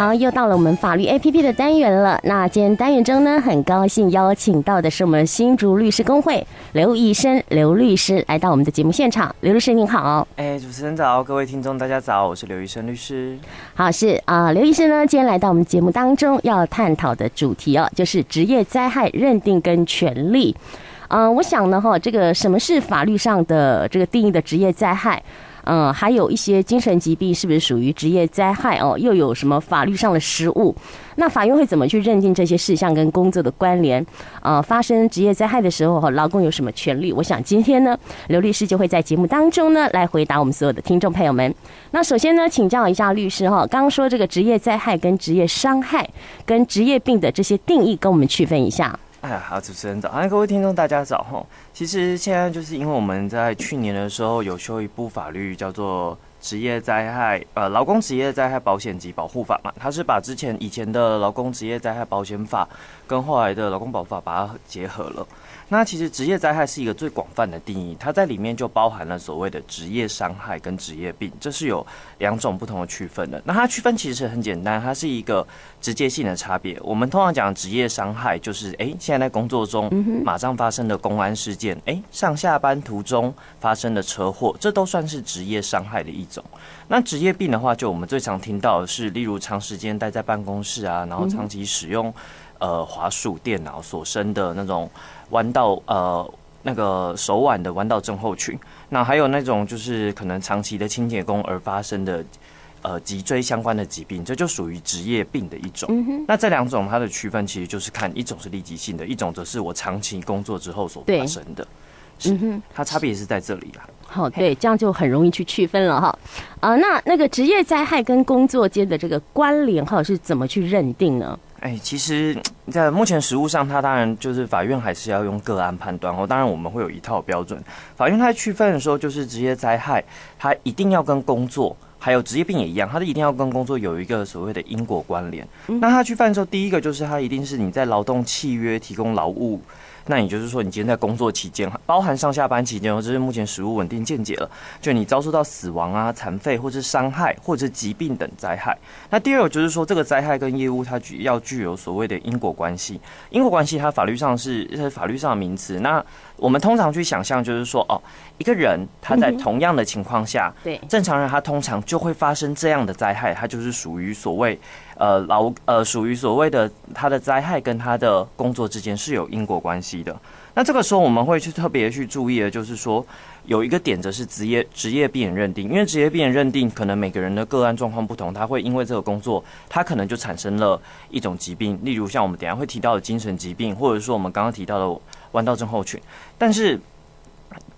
好，又到了我们法律 APP 的单元了。那今天单元中呢，很高兴邀请到的是我们新竹律师工会刘医生刘律师来到我们的节目现场。刘律师您好，哎，主持人早，各位听众大家早，我是刘医生律师。好，是啊，刘医生呢，今天来到我们节目当中要探讨的主题哦，就是职业灾害认定跟权利。嗯、呃，我想呢，哈，这个什么是法律上的这个定义的职业灾害？嗯，还有一些精神疾病是不是属于职业灾害哦？又有什么法律上的失误？那法院会怎么去认定这些事项跟工作的关联？呃，发生职业灾害的时候，哈，劳工有什么权利？我想今天呢，刘律师就会在节目当中呢来回答我们所有的听众朋友们。那首先呢，请教一下律师哈，刚说这个职业灾害跟职业伤害跟职业病的这些定义，跟我们区分一下。哎呀，好，主持人早，哎，各位听众大家早哈。其实现在就是因为我们在去年的时候有修一部法律，叫做《职业灾害呃劳工职业灾害保险及保护法》嘛，它是把之前以前的劳工职业灾害保险法跟后来的劳工保法把它结合了。那其实职业灾害是一个最广泛的定义，它在里面就包含了所谓的职业伤害跟职业病，这是有两种不同的区分的。那它区分其实很简单，它是一个直接性的差别。我们通常讲职业伤害，就是诶，现在在工作中马上发生的公安事件，诶，上下班途中发生的车祸，这都算是职业伤害的一种。那职业病的话，就我们最常听到的是，例如长时间待在办公室啊，然后长期使用呃滑鼠电脑所生的那种。弯道呃，那个手腕的弯道症候群，那还有那种就是可能长期的清洁工而发生的呃脊椎相关的疾病，这就属于职业病的一种。那这两种它的区分其实就是看一种是立即性的，一种则是我长期工作之后所发生的。嗯哼，它差别是在这里啦。好，对，这样就很容易去区分了哈。啊，那那个职业灾害跟工作间的这个关联哈是怎么去认定呢？哎，其实，在目前实务上，它当然就是法院还是要用个案判断哦。当然，我们会有一套标准。法院它在区分的时候，就是职业灾害，它一定要跟工作，还有职业病也一样，它一定要跟工作有一个所谓的因果关联。那它区分的时候，第一个就是它一定是你在劳动契约提供劳务。那也就是说，你今天在工作期间，包含上下班期间，这是目前实务稳定见解了。就你遭受到死亡啊、残废，或者伤害，或者疾病等灾害。那第二个就是说，这个灾害跟业务它具要具有所谓的因果关系。因果关系它法律上是是法律上的名词。那我们通常去想象，就是说，哦，一个人他在同样的情况下，对正常人他通常就会发生这样的灾害，它就是属于所谓。呃，劳呃，属于所谓的他的灾害跟他的工作之间是有因果关系的。那这个时候我们会去特别去注意的，就是说有一个点则是职业职业病认定，因为职业病认定可能每个人的个案状况不同，他会因为这个工作，他可能就产生了一种疾病，例如像我们等下会提到的精神疾病，或者说我们刚刚提到的弯道症候群，但是。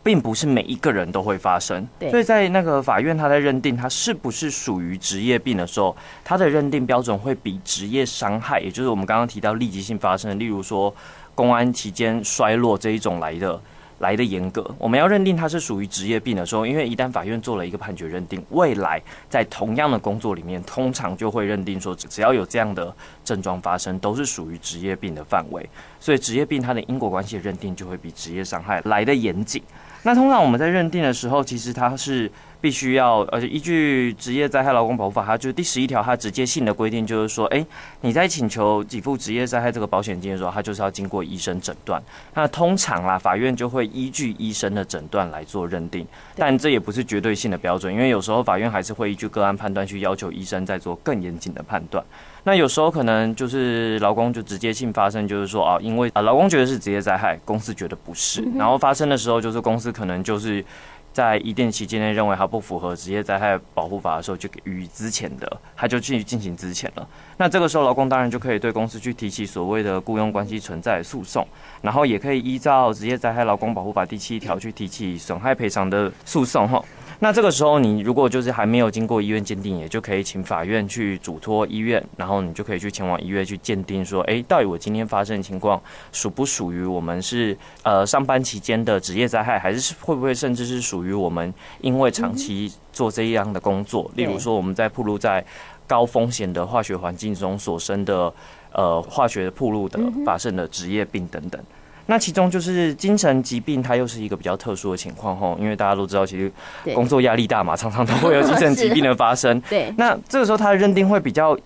并不是每一个人都会发生，所以在那个法院，他在认定他是不是属于职业病的时候，他的认定标准会比职业伤害，也就是我们刚刚提到立即性发生的，例如说公安期间衰落这一种来的来的严格。我们要认定他是属于职业病的时候，因为一旦法院做了一个判决认定，未来在同样的工作里面，通常就会认定说，只要有这样的症状发生，都是属于职业病的范围。所以职业病它的因果关系的认定就会比职业伤害来的严谨。那通常我们在认定的时候，其实它是必须要，而且依据《职业灾害劳工保护法》，它就第十一条，它直接性的规定就是说，诶，你在请求给付职业灾害这个保险金的时候，它就是要经过医生诊断。那通常啦，法院就会依据医生的诊断来做认定，但这也不是绝对性的标准，因为有时候法院还是会依据个案判断去要求医生再做更严谨的判断。那有时候可能就是劳工就直接性发生，就是说啊，因为啊劳工觉得是职业灾害，公司觉得不是，然后发生的时候就是公司可能就是在一定期间内认为它不符合职业灾害保护法的时候，就给予以资遣的，他就去进行资前了。那这个时候劳工当然就可以对公司去提起所谓的雇佣关系存在诉讼，然后也可以依照职业灾害劳工保护法第七条去提起损害赔偿的诉讼哈。那这个时候，你如果就是还没有经过医院鉴定，也就可以请法院去嘱托医院，然后你就可以去前往医院去鉴定，说，哎，到底我今天发生的情况属不属于我们是呃上班期间的职业灾害，还是会不会甚至是属于我们因为长期做这样的工作，例如说我们在暴露在高风险的化学环境中所生的呃化学暴露的发生的职业病等等。那其中就是精神疾病，它又是一个比较特殊的情况吼，因为大家都知道，其实工作压力大嘛，常常都会有精神疾病的发生。对，那这个时候它的认定会比较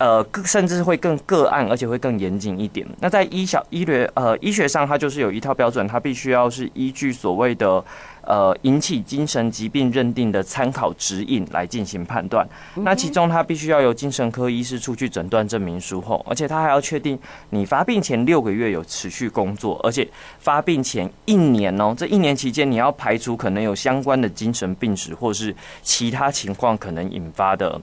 呃，甚至会更个案，而且会更严谨一点。那在医小医学呃医学上，它就是有一套标准，它必须要是依据所谓的呃引起精神疾病认定的参考指引来进行判断。那其中它必须要由精神科医师出具诊断证明书后，而且他还要确定你发病前六个月有持续工作，而且发病前一年哦，这一年期间你要排除可能有相关的精神病史或是其他情况可能引发的。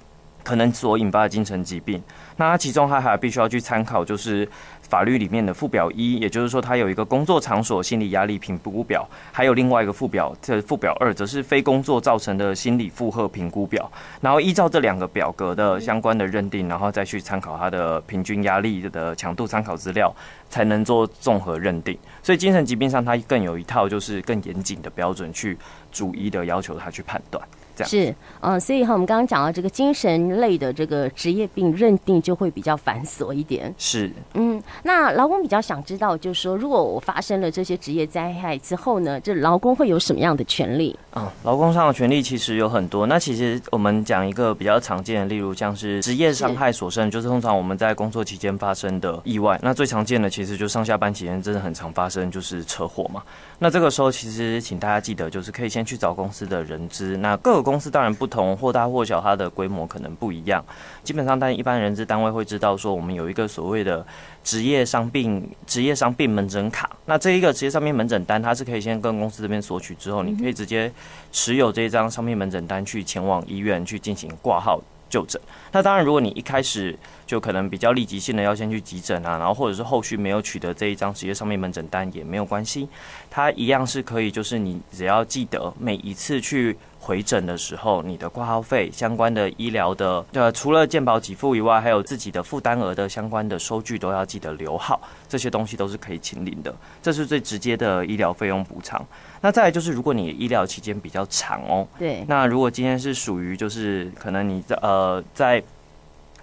可能所引发的精神疾病，那其中它还必须要去参考，就是法律里面的附表一，也就是说它有一个工作场所心理压力评估表，还有另外一个附表，这附表二则是非工作造成的心理负荷评估表，然后依照这两个表格的相关的认定，然后再去参考它的平均压力的强度参考资料，才能做综合认定。所以精神疾病上它更有一套就是更严谨的标准去逐一的要求它去判断。是，嗯，所以哈，我们刚刚讲到这个精神类的这个职业病认定就会比较繁琐一点。是，嗯，那劳工比较想知道，就是说，如果我发生了这些职业灾害之后呢，这劳工会有什么样的权利？嗯，劳工上的权利其实有很多。那其实我们讲一个比较常见的，例如像是职业伤害所生，就是通常我们在工作期间发生的意外。那最常见的其实就上下班期间真的很常发生，就是车祸嘛。那这个时候其实请大家记得，就是可以先去找公司的人资。那各个公司当然不同，或大或小，它的规模可能不一样。基本上，但一般人资单位会知道说，我们有一个所谓的职业伤病职业伤病门诊卡。那这一个职业伤病门诊单，它是可以先跟公司这边索取之后，你可以直接持有这一张伤病门诊单去前往医院去进行挂号。就诊，那当然，如果你一开始就可能比较立即性的要先去急诊啊，然后或者是后续没有取得这一张职业伤病门诊单也没有关系，它一样是可以，就是你只要记得每一次去回诊的时候，你的挂号费相关的医疗的，呃，除了健保给付以外，还有自己的负担额的相关的收据都要记得留好，这些东西都是可以清零的，这是最直接的医疗费用补偿。那再来就是，如果你医疗期间比较长哦，对，那如果今天是属于就是可能你在呃在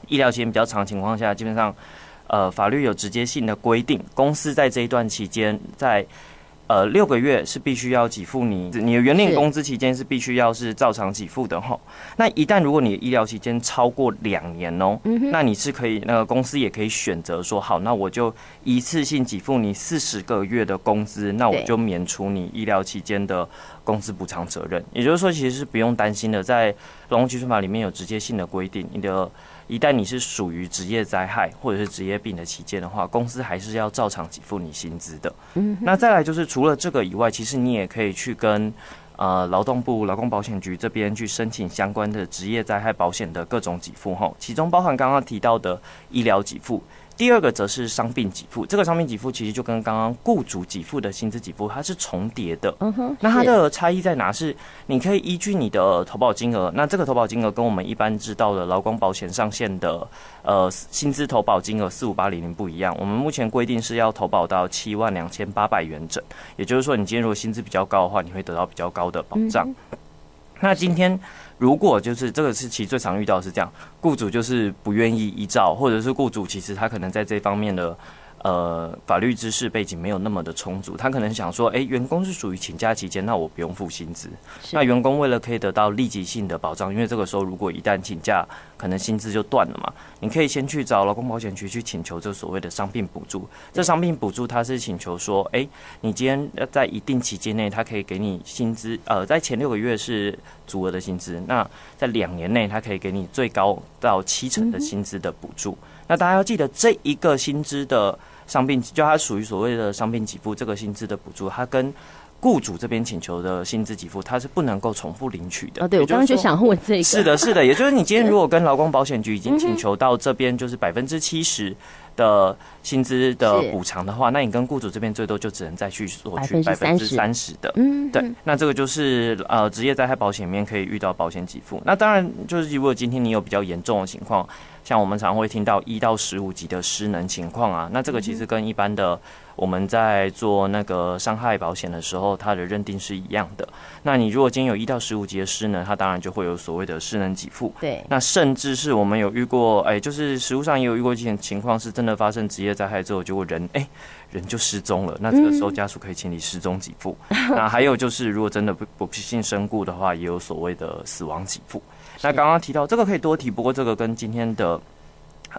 医疗期间比较长情况下，基本上呃法律有直接性的规定，公司在这一段期间在。呃，六个月是必须要给付你，你的原定工资期间是必须要是照常给付的哈。那一旦如果你的医疗期间超过两年哦，那你是可以，那个公司也可以选择说，好，那我就一次性给付你四十个月的工资，那我就免除你医疗期间的工资补偿责任。也就是说，其实是不用担心的，在劳动基准法里面有直接性的规定，你的。一旦你是属于职业灾害或者是职业病的期间的话，公司还是要照常给付你薪资的。嗯，那再来就是除了这个以外，其实你也可以去跟呃劳动部劳工保险局这边去申请相关的职业灾害保险的各种给付吼，其中包含刚刚提到的医疗给付。第二个则是伤病给付，这个伤病给付其实就跟刚刚雇主给付的薪资给付它是重叠的。嗯哼，那它的差异在哪？是你可以依据你的投保金额，那这个投保金额跟我们一般知道的劳工保险上限的呃薪资投保金额四五八零零不一样。我们目前规定是要投保到七万两千八百元整，也就是说，你今天如果薪资比较高的话，你会得到比较高的保障。那今天。如果就是这个是其实最常遇到是这样，雇主就是不愿意依照，或者是雇主其实他可能在这方面的。呃，法律知识背景没有那么的充足，他可能想说，哎、欸，员工是属于请假期间，那我不用付薪资。那员工为了可以得到立即性的保障，因为这个时候如果一旦请假，可能薪资就断了嘛。你可以先去找劳工保险局去请求这所谓的伤病补助。这伤病补助它是请求说，哎、欸，你今天在一定期间内，它可以给你薪资，呃，在前六个月是足额的薪资，那在两年内，它可以给你最高到七成的薪资的补助。嗯、那大家要记得这一个薪资的。伤病就它属于所谓的伤病给付，这个薪资的补助，它跟雇主这边请求的薪资给付，它是不能够重复领取的。哦，对，我刚刚就想问这个。是的，是的，也就是你今天如果跟劳工保险局已经请求到这边就是百分之七十的薪资的补偿的话，那你跟雇主这边最多就只能再去索取百分之三十的。嗯，对，那这个就是呃职业灾害保险里面可以遇到保险给付。那当然就是如果今天你有比较严重的情况。像我们常会听到一到十五级的失能情况啊，那这个其实跟一般的我们在做那个伤害保险的时候，它的认定是一样的。那你如果今天有一到十五级的失能，它当然就会有所谓的失能给付。对，那甚至是我们有遇过，哎，就是实务上也有遇过一些情况，是真的发生职业灾害之后，结果人哎人就失踪了。那这个时候家属可以请你失踪给付。那还有就是，如果真的不不幸身故的话，也有所谓的死亡给付。那刚刚提到这个可以多提，不过这个跟今天的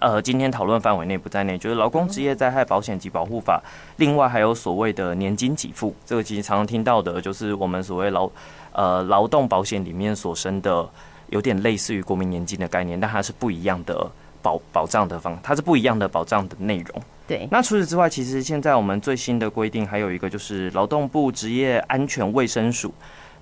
呃，今天讨论范围内不在内，就是《劳工职业灾害保险及保护法》，另外还有所谓的年金给付，这个其实常常听到的，就是我们所谓劳呃劳动保险里面所生的，有点类似于国民年金的概念，但它是不一样的保保障的方，它是不一样的保障的内容。对。那除此之外，其实现在我们最新的规定还有一个，就是劳动部职业安全卫生署。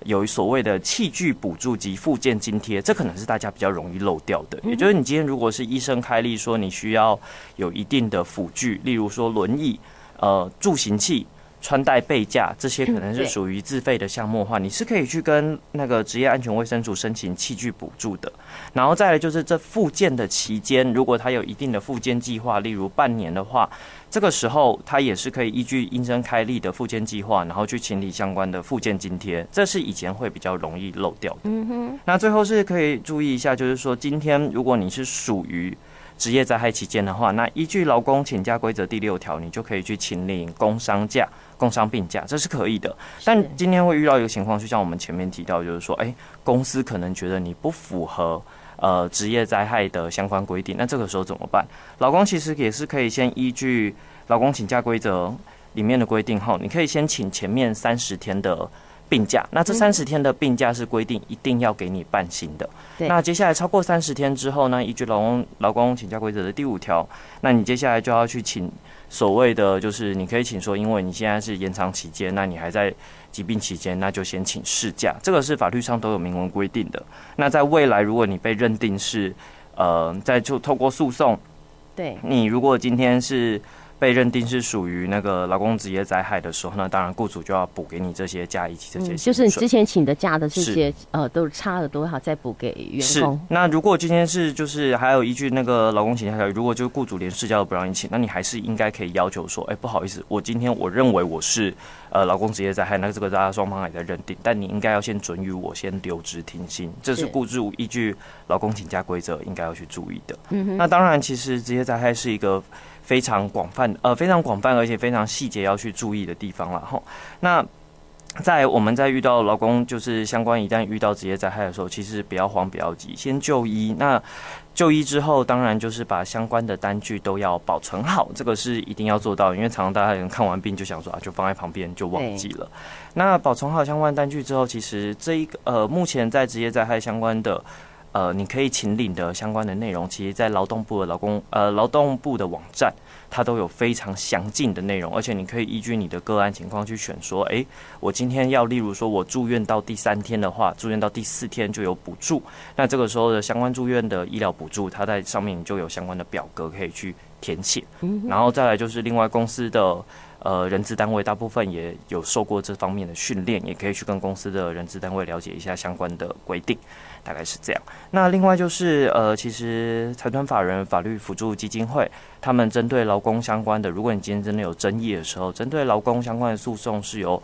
有所谓的器具补助及附件津贴，这可能是大家比较容易漏掉的。也就是你今天如果是医生开立说你需要有一定的辅具，例如说轮椅、呃助行器、穿戴备架这些，可能是属于自费的项目的话，你是可以去跟那个职业安全卫生署申请器具补助的。然后再来就是这复健的期间，如果他有一定的复健计划，例如半年的话。这个时候，他也是可以依据医生开立的复健计划，然后去请理相关的复健津贴。这是以前会比较容易漏掉的。嗯哼。那最后是可以注意一下，就是说，今天如果你是属于职业灾害期间的话，那依据劳工请假规则第六条，你就可以去请领工伤假、工伤病假，这是可以的。但今天会遇到一个情况，就像我们前面提到，就是说，哎，公司可能觉得你不符合。呃，职业灾害的相关规定，那这个时候怎么办？劳工其实也是可以先依据劳工请假规则里面的规定后，你可以先请前面三十天的病假。那这三十天的病假是规定一定要给你办薪的。那接下来超过三十天之后呢，依据劳工劳工请假规则的第五条，那你接下来就要去请。所谓的就是你可以请说，因为你现在是延长期间，那你还在疾病期间，那就先请事假，这个是法律上都有明文规定的。那在未来，如果你被认定是呃，在就透过诉讼，对你如果今天是。被认定是属于那个劳工职业灾害的时候，那当然雇主就要补给你这些假以及这些、嗯，就是你之前请的假的这些呃，都差了多少再补给员工。是。那如果今天是就是还有依据那个劳工请假条例，如果就是雇主连事假都不让你请，那你还是应该可以要求说，哎、欸，不好意思，我今天我认为我是呃劳工职业灾害，那这个大家双方也在认定，但你应该要先准予我先留职停薪，这是雇主依据劳工请假规则应该要去注意的。嗯哼。那当然，其实职业灾害是一个。非常广泛，呃，非常广泛，而且非常细节要去注意的地方了哈。那在我们在遇到劳工就是相关，一旦遇到职业灾害的时候，其实不要慌，不要急，先就医。那就医之后，当然就是把相关的单据都要保存好，这个是一定要做到，因为常常大家人看完病就想说啊，就放在旁边就忘记了。那保存好相关单据之后，其实这一个呃，目前在职业灾害相关的。呃，你可以请领的相关的内容，其实，在劳动部的劳工呃劳动部的网站，它都有非常详尽的内容，而且你可以依据你的个案情况去选，说，哎、我今天要，例如说我住院到第三天的话，住院到第四天就有补助，那这个时候的相关住院的医疗补助，它在上面就有相关的表格可以去填写，然后再来就是另外公司的。呃，人资单位大部分也有受过这方面的训练，也可以去跟公司的人资单位了解一下相关的规定，大概是这样。那另外就是呃，其实财团法人法律辅助基金会，他们针对劳工相关的，如果你今天真的有争议的时候，针对劳工相关的诉讼是由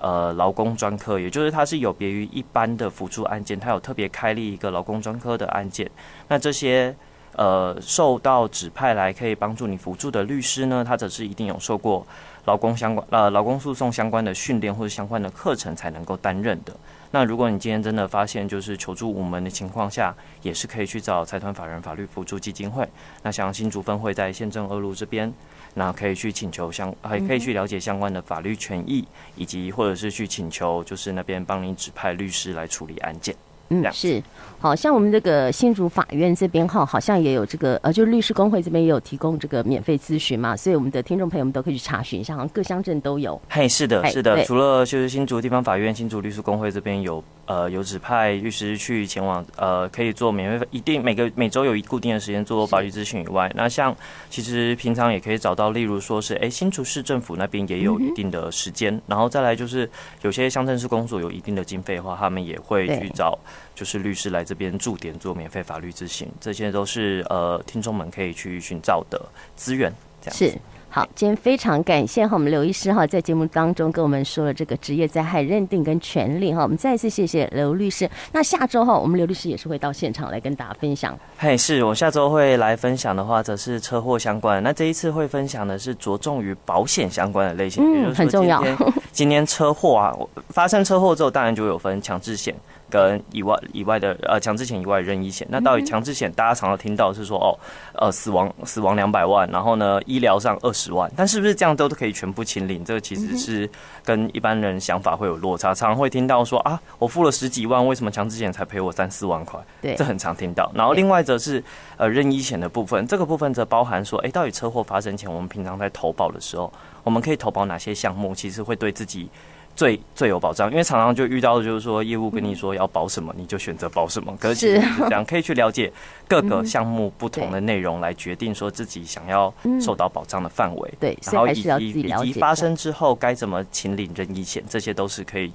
呃劳工专科，也就是它是有别于一般的辅助案件，它有特别开立一个劳工专科的案件。那这些呃受到指派来可以帮助你辅助的律师呢，他则是一定有受过。劳工相关呃，劳工诉讼相关的训练或者相关的课程才能够担任的。那如果你今天真的发现就是求助无门的情况下，也是可以去找财团法人法律辅助基金会。那像新竹分会在县政二路这边，那可以去请求相，还可以去了解相关的法律权益，以及或者是去请求就是那边帮你指派律师来处理案件。嗯，是，好像我们这个新竹法院这边哈，好像也有这个呃，就律师工会这边也有提供这个免费咨询嘛，所以我们的听众朋友们都可以去查询一下，好像各乡镇都有。嘿，是的，是的，除了就是新竹地方法院、新竹律师工会这边有。呃，有指派律师去前往，呃，可以做免费，一定每个每周有一固定的时间做法律咨询以外，那像其实平常也可以找到，例如说是，哎、欸，新竹市政府那边也有一定的时间，然后再来就是有些乡镇市公所有一定的经费的话，他们也会去找就是律师来这边驻点做免费法律咨询，这些都是呃听众们可以去寻找的资源，这样是。好，今天非常感谢哈，我们刘医师哈，在节目当中跟我们说了这个职业灾害认定跟权利哈，我们再一次谢谢刘律师。那下周哈，我们刘律师也是会到现场来跟大家分享。嘿，是我下周会来分享的话，则是车祸相关。那这一次会分享的是着重于保险相关的类型，嗯，很重要。今天车祸啊，发生车祸之后，当然就有分强制险。跟以外以外的呃强制险以外的任意险，那到底强制险大家常常听到是说哦，呃死亡死亡两百万，然后呢医疗上二十万，但是不是这样都都可以全部清零？这个其实是跟一般人想法会有落差，常常会听到说啊，我付了十几万，为什么强制险才赔我三四万块？对，这很常听到。然后另外则是呃任意险的部分，这个部分则包含说，哎，到底车祸发生前，我们平常在投保的时候，我们可以投保哪些项目？其实会对自己。最最有保障，因为常常就遇到的就是说，业务跟你说要保什么，你就选择保什么。可是这样，可以去了解各个项目不同的内容，来决定说自己想要受到保障的范围。对，然后以及以及发生之后该怎么请领任意险，这些都是可以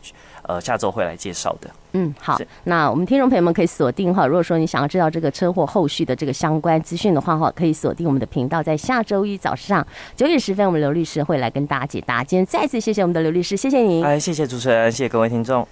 呃下周会来介绍的。嗯，好，那我们听众朋友们可以锁定哈，如果说你想要知道这个车祸后续的这个相关资讯的话哈，可以锁定我们的频道，在下周一早上九点十分，我们刘律师会来跟大家解答。今天再次谢谢我们的刘律师，谢谢您。哎，谢谢主持人，谢谢各位听众。